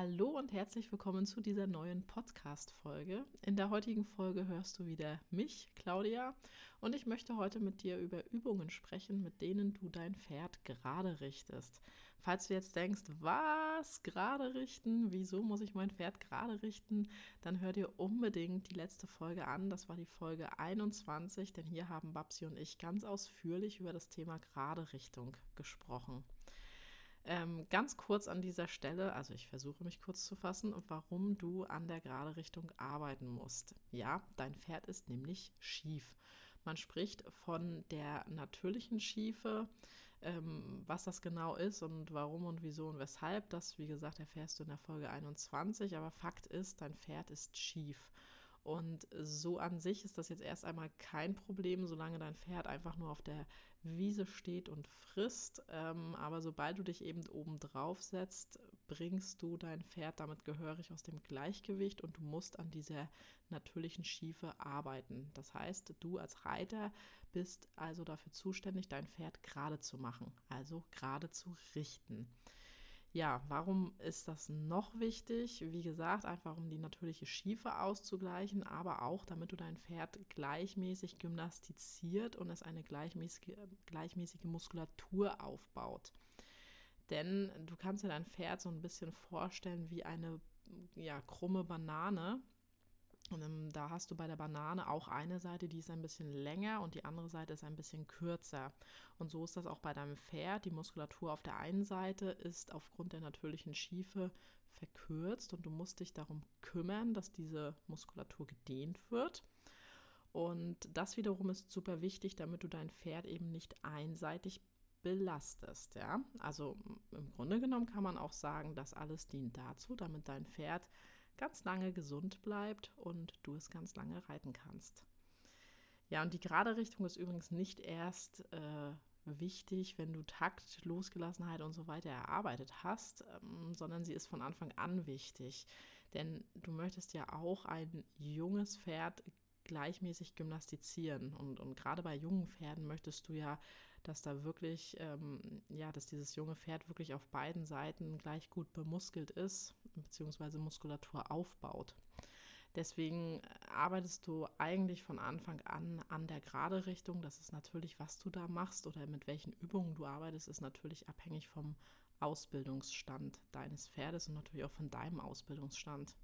Hallo und herzlich willkommen zu dieser neuen Podcast-Folge. In der heutigen Folge hörst du wieder mich, Claudia, und ich möchte heute mit dir über Übungen sprechen, mit denen du dein Pferd gerade richtest. Falls du jetzt denkst, was gerade richten, wieso muss ich mein Pferd gerade richten, dann hör dir unbedingt die letzte Folge an. Das war die Folge 21, denn hier haben Babsi und ich ganz ausführlich über das Thema gerade Richtung gesprochen. Ähm, ganz kurz an dieser Stelle, also ich versuche mich kurz zu fassen, warum du an der gerade Richtung arbeiten musst. Ja, dein Pferd ist nämlich schief. Man spricht von der natürlichen Schiefe. Ähm, was das genau ist und warum und wieso und weshalb, das, wie gesagt, erfährst du in der Folge 21. Aber Fakt ist, dein Pferd ist schief. Und so an sich ist das jetzt erst einmal kein Problem, solange dein Pferd einfach nur auf der Wiese steht und frisst. Ähm, aber sobald du dich eben oben drauf setzt, bringst du dein Pferd damit gehörig aus dem Gleichgewicht und du musst an dieser natürlichen Schiefe arbeiten. Das heißt, du als Reiter bist also dafür zuständig, dein Pferd gerade zu machen, also gerade zu richten. Ja, warum ist das noch wichtig? Wie gesagt, einfach um die natürliche Schiefe auszugleichen, aber auch damit du dein Pferd gleichmäßig gymnastiziert und es eine gleichmäßige, gleichmäßige Muskulatur aufbaut. Denn du kannst dir dein Pferd so ein bisschen vorstellen wie eine ja, krumme Banane. Und ähm, da hast du bei der Banane auch eine Seite, die ist ein bisschen länger und die andere Seite ist ein bisschen kürzer. Und so ist das auch bei deinem Pferd. Die Muskulatur auf der einen Seite ist aufgrund der natürlichen Schiefe verkürzt und du musst dich darum kümmern, dass diese Muskulatur gedehnt wird. Und das wiederum ist super wichtig, damit du dein Pferd eben nicht einseitig belastest. Ja? Also im Grunde genommen kann man auch sagen, dass alles dient dazu, damit dein Pferd ganz lange gesund bleibt und du es ganz lange reiten kannst. Ja, und die gerade Richtung ist übrigens nicht erst äh, wichtig, wenn du Takt, Losgelassenheit und so weiter erarbeitet hast, ähm, sondern sie ist von Anfang an wichtig. Denn du möchtest ja auch ein junges Pferd gleichmäßig gymnastizieren. Und, und gerade bei jungen Pferden möchtest du ja, dass da wirklich, ähm, ja, dass dieses junge Pferd wirklich auf beiden Seiten gleich gut bemuskelt ist, beziehungsweise Muskulatur aufbaut. Deswegen arbeitest du eigentlich von Anfang an an der gerade Richtung. Das ist natürlich, was du da machst oder mit welchen Übungen du arbeitest, ist natürlich abhängig vom Ausbildungsstand deines Pferdes und natürlich auch von deinem Ausbildungsstand.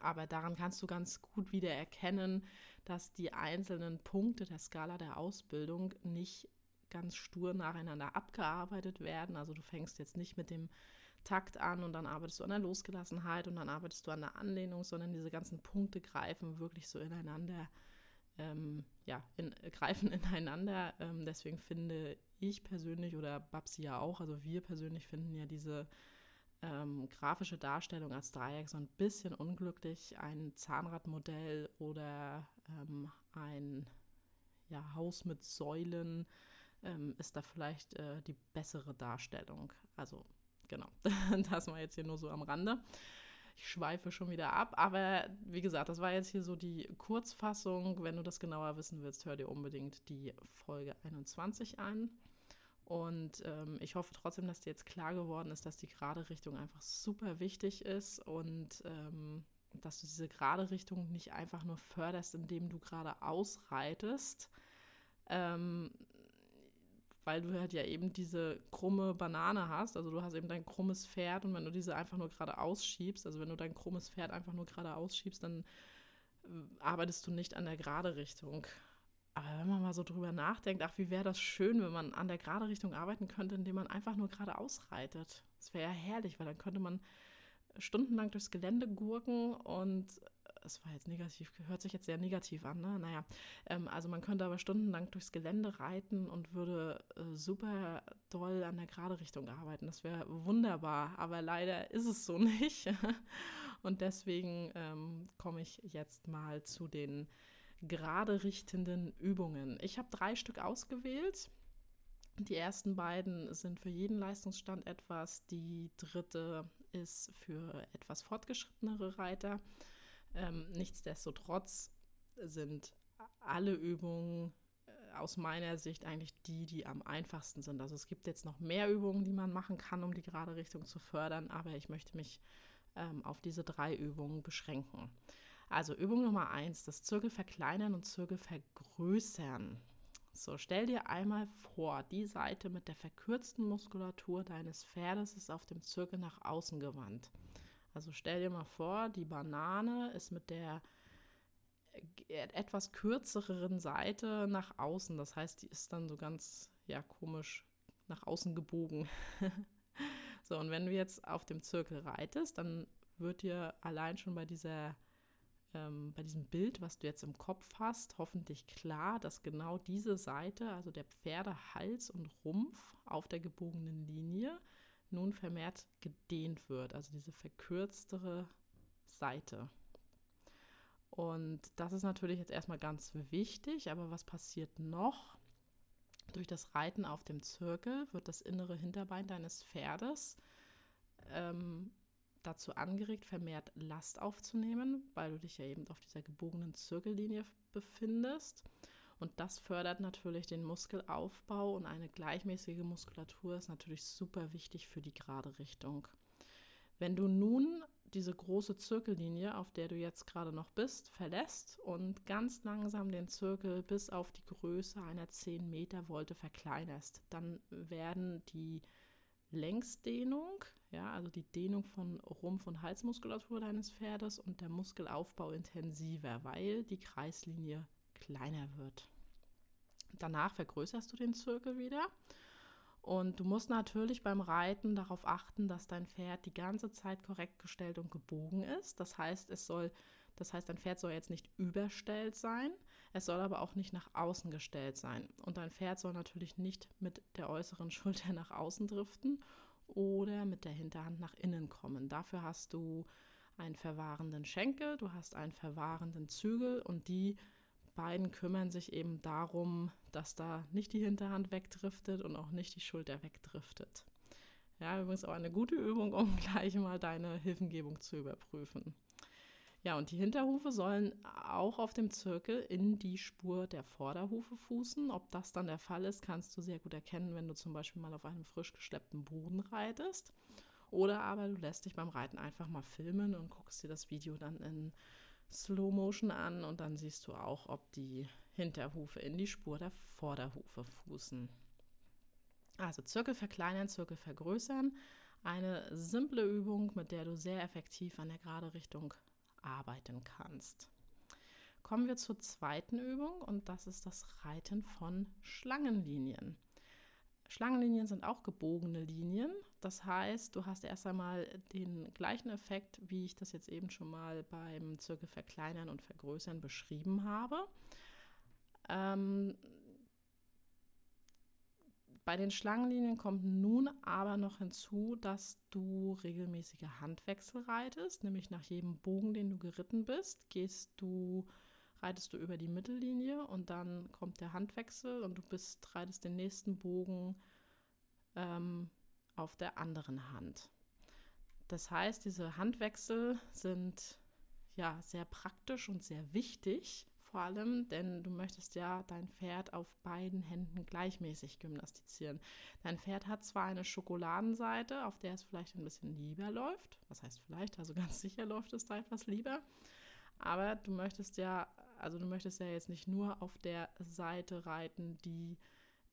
Aber daran kannst du ganz gut wieder erkennen, dass die einzelnen Punkte der Skala der Ausbildung nicht ganz stur nacheinander abgearbeitet werden. Also du fängst jetzt nicht mit dem Takt an und dann arbeitest du an der Losgelassenheit und dann arbeitest du an der Anlehnung, sondern diese ganzen Punkte greifen wirklich so ineinander, ähm, ja, in, greifen ineinander. Ähm, deswegen finde ich persönlich oder Babsi ja auch, also wir persönlich finden ja diese ähm, grafische Darstellung als Dreieck so ein bisschen unglücklich. Ein Zahnradmodell oder ähm, ein ja, Haus mit Säulen ähm, ist da vielleicht äh, die bessere Darstellung. Also genau, das war jetzt hier nur so am Rande. Ich schweife schon wieder ab, aber wie gesagt, das war jetzt hier so die Kurzfassung. Wenn du das genauer wissen willst, hör dir unbedingt die Folge 21 an. Und ähm, ich hoffe trotzdem, dass dir jetzt klar geworden ist, dass die gerade Richtung einfach super wichtig ist und ähm, dass du diese gerade Richtung nicht einfach nur förderst, indem du gerade ausreitest, ähm, weil du halt ja eben diese krumme Banane hast. Also du hast eben dein krummes Pferd und wenn du diese einfach nur gerade ausschiebst, also wenn du dein krummes Pferd einfach nur gerade ausschiebst, dann äh, arbeitest du nicht an der gerade Richtung. Aber wenn man mal so drüber nachdenkt, ach, wie wäre das schön, wenn man an der gerade Richtung arbeiten könnte, indem man einfach nur gerade ausreitet. Das wäre ja herrlich, weil dann könnte man stundenlang durchs Gelände gurken und es war jetzt negativ, hört sich jetzt sehr negativ an, ne? Naja, ähm, also man könnte aber stundenlang durchs Gelände reiten und würde äh, super doll an der gerade Richtung arbeiten. Das wäre wunderbar, aber leider ist es so nicht. und deswegen ähm, komme ich jetzt mal zu den gerade richtenden Übungen. Ich habe drei Stück ausgewählt. Die ersten beiden sind für jeden Leistungsstand etwas. Die dritte ist für etwas fortgeschrittenere Reiter. Ähm, nichtsdestotrotz sind alle Übungen, äh, aus meiner Sicht eigentlich die, die am einfachsten sind. Also es gibt jetzt noch mehr Übungen, die man machen kann, um die gerade Richtung zu fördern, aber ich möchte mich ähm, auf diese drei Übungen beschränken. Also Übung Nummer eins, das Zirkel verkleinern und Zirkel vergrößern. So, stell dir einmal vor, die Seite mit der verkürzten Muskulatur deines Pferdes ist auf dem Zirkel nach außen gewandt. Also stell dir mal vor, die Banane ist mit der äh, etwas kürzeren Seite nach außen. Das heißt, die ist dann so ganz, ja, komisch nach außen gebogen. so, und wenn du jetzt auf dem Zirkel reitest, dann wird dir allein schon bei dieser ähm, bei diesem Bild, was du jetzt im Kopf hast, hoffentlich klar, dass genau diese Seite, also der Pferdehals und Rumpf auf der gebogenen Linie, nun vermehrt gedehnt wird, also diese verkürztere Seite. Und das ist natürlich jetzt erstmal ganz wichtig, aber was passiert noch? Durch das Reiten auf dem Zirkel wird das innere Hinterbein deines Pferdes ähm, dazu angeregt, vermehrt Last aufzunehmen, weil du dich ja eben auf dieser gebogenen Zirkellinie befindest. Und das fördert natürlich den Muskelaufbau und eine gleichmäßige Muskulatur ist natürlich super wichtig für die gerade Richtung. Wenn du nun diese große Zirkellinie, auf der du jetzt gerade noch bist, verlässt und ganz langsam den Zirkel bis auf die Größe einer 10 Meter Wolte verkleinerst, dann werden die Längsdehnung, ja, also die Dehnung von Rumpf- und Halsmuskulatur deines Pferdes und der Muskelaufbau intensiver, weil die Kreislinie kleiner wird. Danach vergrößerst du den Zirkel wieder und du musst natürlich beim Reiten darauf achten, dass dein Pferd die ganze Zeit korrekt gestellt und gebogen ist. Das heißt, es soll, das heißt, dein Pferd soll jetzt nicht überstellt sein, es soll aber auch nicht nach außen gestellt sein. Und dein Pferd soll natürlich nicht mit der äußeren Schulter nach außen driften oder mit der Hinterhand nach innen kommen. Dafür hast du einen verwahrenden Schenkel, du hast einen verwahrenden Zügel und die beiden kümmern sich eben darum, dass da nicht die Hinterhand wegdriftet und auch nicht die Schulter wegdriftet. Ja, übrigens auch eine gute Übung, um gleich mal deine Hilfengebung zu überprüfen. Ja, und die Hinterhufe sollen auch auf dem Zirkel in die Spur der Vorderhufe fußen. Ob das dann der Fall ist, kannst du sehr gut erkennen, wenn du zum Beispiel mal auf einem frisch geschleppten Boden reitest. Oder aber du lässt dich beim Reiten einfach mal filmen und guckst dir das Video dann in Slow Motion an und dann siehst du auch, ob die Hinterhufe in die Spur der Vorderhufe fußen. Also Zirkel verkleinern, Zirkel vergrößern. Eine simple Übung, mit der du sehr effektiv an der gerade Richtung arbeiten kannst. Kommen wir zur zweiten Übung und das ist das Reiten von Schlangenlinien. Schlangenlinien sind auch gebogene Linien. Das heißt, du hast erst einmal den gleichen Effekt, wie ich das jetzt eben schon mal beim Zirkel verkleinern und vergrößern beschrieben habe. Ähm, bei den Schlangenlinien kommt nun aber noch hinzu, dass du regelmäßige Handwechsel reitest, nämlich nach jedem Bogen, den du geritten bist, gehst du reitest du über die Mittellinie und dann kommt der Handwechsel und du bist reitest den nächsten Bogen ähm, auf der anderen Hand. Das heißt, diese Handwechsel sind ja sehr praktisch und sehr wichtig, vor allem, denn du möchtest ja dein Pferd auf beiden Händen gleichmäßig gymnastizieren. Dein Pferd hat zwar eine Schokoladenseite, auf der es vielleicht ein bisschen lieber läuft, was heißt vielleicht, also ganz sicher läuft es da etwas lieber, aber du möchtest ja, also du möchtest ja jetzt nicht nur auf der Seite reiten, die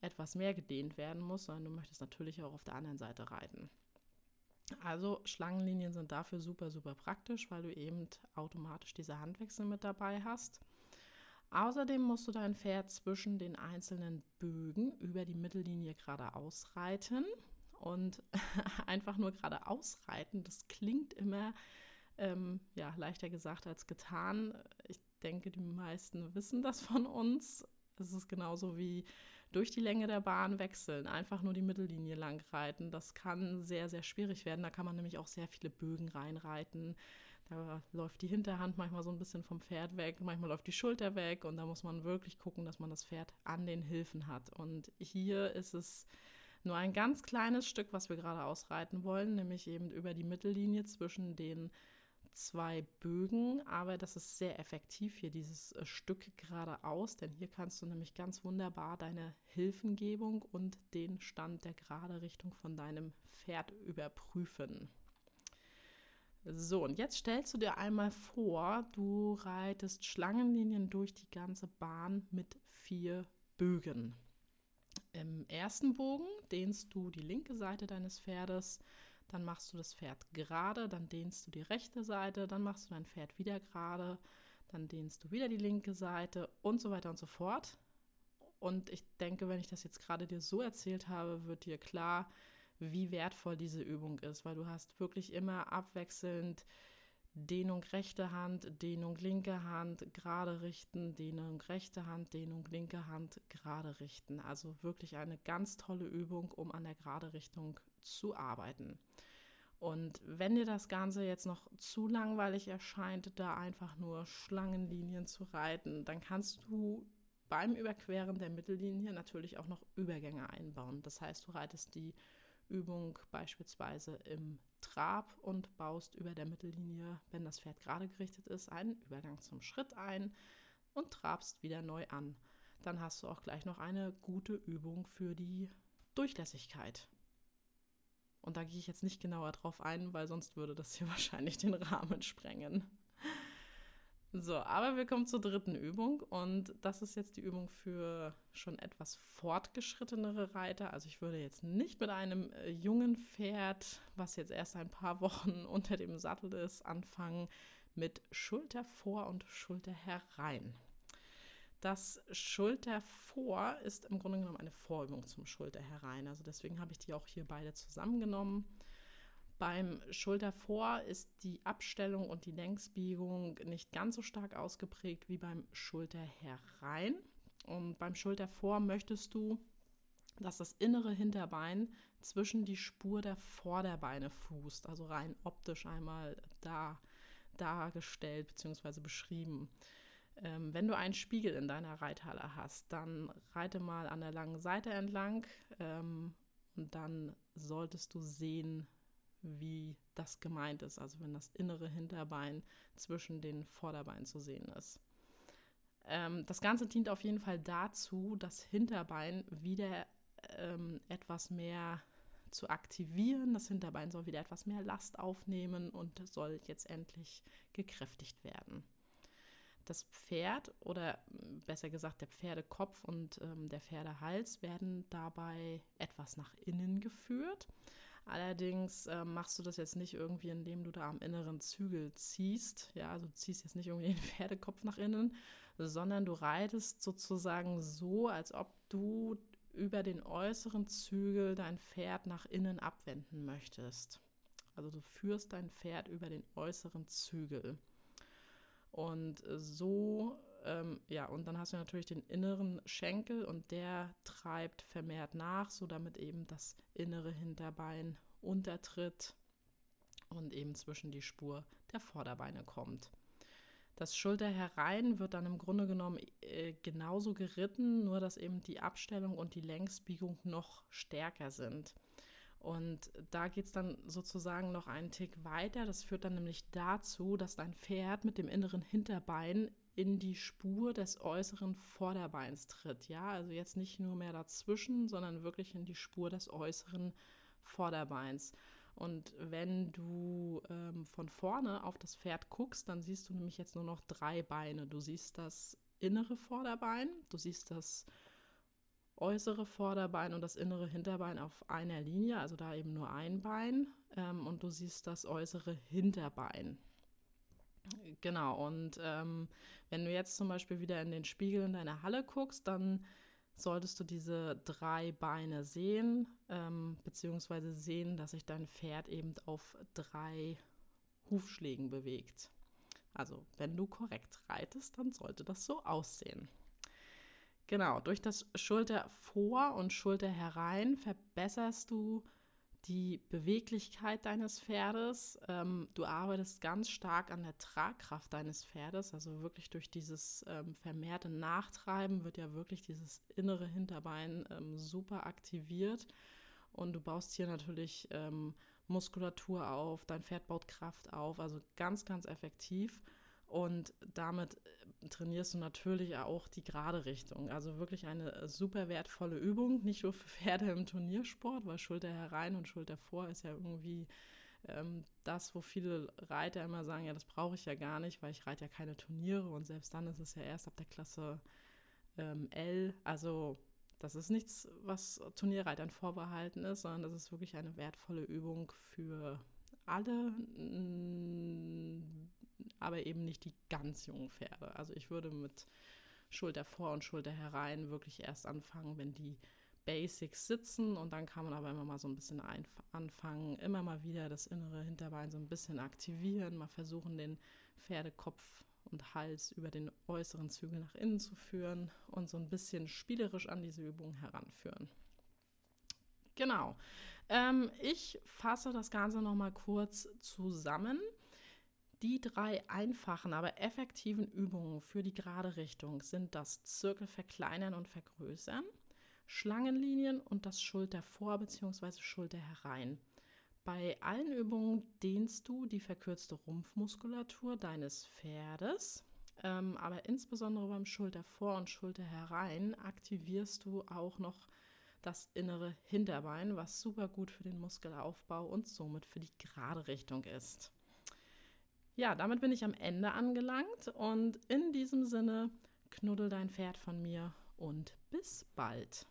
etwas mehr gedehnt werden muss, sondern du möchtest natürlich auch auf der anderen Seite reiten. Also Schlangenlinien sind dafür super, super praktisch, weil du eben automatisch diese Handwechsel mit dabei hast. Außerdem musst du dein Pferd zwischen den einzelnen Bögen über die Mittellinie geradeaus reiten. Und einfach nur geradeaus reiten, das klingt immer ähm, ja, leichter gesagt als getan. Ich denke, die meisten wissen das von uns. Es ist genauso wie durch die Länge der Bahn wechseln, einfach nur die Mittellinie lang reiten. Das kann sehr, sehr schwierig werden. Da kann man nämlich auch sehr viele Bögen reinreiten. Da läuft die Hinterhand manchmal so ein bisschen vom Pferd weg, manchmal läuft die Schulter weg und da muss man wirklich gucken, dass man das Pferd an den Hilfen hat. Und hier ist es nur ein ganz kleines Stück, was wir gerade ausreiten wollen, nämlich eben über die Mittellinie zwischen den zwei Bögen, aber das ist sehr effektiv hier, dieses äh, Stück geradeaus, denn hier kannst du nämlich ganz wunderbar deine Hilfengebung und den Stand der gerade Richtung von deinem Pferd überprüfen. So, und jetzt stellst du dir einmal vor, du reitest Schlangenlinien durch die ganze Bahn mit vier Bögen. Im ersten Bogen dehnst du die linke Seite deines Pferdes, dann machst du das Pferd gerade, dann dehnst du die rechte Seite, dann machst du dein Pferd wieder gerade, dann dehnst du wieder die linke Seite und so weiter und so fort. Und ich denke, wenn ich das jetzt gerade dir so erzählt habe, wird dir klar, wie wertvoll diese Übung ist, weil du hast wirklich immer abwechselnd Dehnung rechte Hand, Dehnung linke Hand, gerade richten, Dehnung rechte Hand, Dehnung linke Hand, gerade richten. Also wirklich eine ganz tolle Übung, um an der gerade Richtung zu arbeiten. Und wenn dir das Ganze jetzt noch zu langweilig erscheint, da einfach nur Schlangenlinien zu reiten, dann kannst du beim Überqueren der Mittellinie natürlich auch noch Übergänge einbauen. Das heißt, du reitest die Übung beispielsweise im Trab und baust über der Mittellinie, wenn das Pferd gerade gerichtet ist, einen Übergang zum Schritt ein und trabst wieder neu an. Dann hast du auch gleich noch eine gute Übung für die Durchlässigkeit. Und da gehe ich jetzt nicht genauer drauf ein, weil sonst würde das hier wahrscheinlich den Rahmen sprengen. So, aber wir kommen zur dritten Übung und das ist jetzt die Übung für schon etwas fortgeschrittenere Reiter. Also ich würde jetzt nicht mit einem äh, jungen Pferd, was jetzt erst ein paar Wochen unter dem Sattel ist, anfangen mit Schulter vor und Schulter herein. Das Schulter vor ist im Grunde genommen eine Vorübung zum Schulter herein. Also deswegen habe ich die auch hier beide zusammengenommen. Beim Schultervor ist die Abstellung und die Längsbiegung nicht ganz so stark ausgeprägt wie beim Schulterherein. Und beim Schultervor möchtest du, dass das innere Hinterbein zwischen die Spur der Vorderbeine fußt, also rein optisch einmal da dargestellt bzw. beschrieben. Ähm, wenn du einen Spiegel in deiner Reithalle hast, dann reite mal an der langen Seite entlang ähm, und dann solltest du sehen, wie das gemeint ist, also wenn das innere Hinterbein zwischen den Vorderbeinen zu sehen ist. Ähm, das Ganze dient auf jeden Fall dazu, das Hinterbein wieder ähm, etwas mehr zu aktivieren. Das Hinterbein soll wieder etwas mehr Last aufnehmen und soll jetzt endlich gekräftigt werden. Das Pferd oder besser gesagt der Pferdekopf und ähm, der Pferdehals werden dabei etwas nach innen geführt. Allerdings äh, machst du das jetzt nicht irgendwie, indem du da am inneren Zügel ziehst. Ja, also du ziehst jetzt nicht irgendwie den Pferdekopf nach innen, sondern du reitest sozusagen so, als ob du über den äußeren Zügel dein Pferd nach innen abwenden möchtest. Also du führst dein Pferd über den äußeren Zügel. Und so, ähm, ja, und dann hast du natürlich den inneren Schenkel und der treibt vermehrt nach, so damit eben das innere Hinterbein untertritt und eben zwischen die Spur der Vorderbeine kommt. Das Schulter herein wird dann im Grunde genommen äh, genauso geritten, nur dass eben die Abstellung und die Längsbiegung noch stärker sind. Und da geht es dann sozusagen noch einen Tick weiter. Das führt dann nämlich dazu, dass dein Pferd mit dem inneren Hinterbein in die Spur des äußeren Vorderbeins tritt. Ja, also jetzt nicht nur mehr dazwischen, sondern wirklich in die Spur des äußeren Vorderbeins. Und wenn du ähm, von vorne auf das Pferd guckst, dann siehst du nämlich jetzt nur noch drei Beine. Du siehst das innere Vorderbein, du siehst das äußere Vorderbein und das innere Hinterbein auf einer Linie, also da eben nur ein Bein. Ähm, und du siehst das äußere Hinterbein. Genau, und ähm, wenn du jetzt zum Beispiel wieder in den Spiegel in deiner Halle guckst, dann solltest du diese drei Beine sehen, ähm, beziehungsweise sehen, dass sich dein Pferd eben auf drei Hufschlägen bewegt. Also, wenn du korrekt reitest, dann sollte das so aussehen. Genau, durch das Schulter vor und Schulter herein verbesserst du die Beweglichkeit deines Pferdes. Ähm, du arbeitest ganz stark an der Tragkraft deines Pferdes, also wirklich durch dieses ähm, vermehrte Nachtreiben wird ja wirklich dieses innere Hinterbein ähm, super aktiviert. Und du baust hier natürlich ähm, Muskulatur auf, dein Pferd baut Kraft auf, also ganz, ganz effektiv. Und damit trainierst du natürlich auch die gerade Richtung. Also wirklich eine super wertvolle Übung, nicht nur für Pferde im Turniersport, weil Schulter herein und Schulter vor ist ja irgendwie ähm, das, wo viele Reiter immer sagen, ja, das brauche ich ja gar nicht, weil ich reite ja keine Turniere und selbst dann ist es ja erst ab der Klasse ähm, L. Also das ist nichts, was Turnierreitern vorbehalten ist, sondern das ist wirklich eine wertvolle Übung für alle, aber eben nicht die ganz jungen Pferde. Also ich würde mit Schulter vor und Schulter herein wirklich erst anfangen, wenn die Basics sitzen und dann kann man aber immer mal so ein bisschen anfangen, immer mal wieder das innere Hinterbein so ein bisschen aktivieren, mal versuchen, den Pferdekopf und Hals über den äußeren Zügel nach innen zu führen und so ein bisschen spielerisch an diese Übung heranführen. Genau. Ähm, ich fasse das Ganze nochmal kurz zusammen. Die drei einfachen, aber effektiven Übungen für die gerade Richtung sind das Zirkel verkleinern und vergrößern, Schlangenlinien und das Schulter vor bzw. Schulter herein. Bei allen Übungen dehnst du die verkürzte Rumpfmuskulatur deines Pferdes, ähm, aber insbesondere beim Schulter vor und Schulter herein aktivierst du auch noch das innere Hinterbein, was super gut für den Muskelaufbau und somit für die gerade Richtung ist. Ja, damit bin ich am Ende angelangt und in diesem Sinne knuddel dein Pferd von mir und bis bald.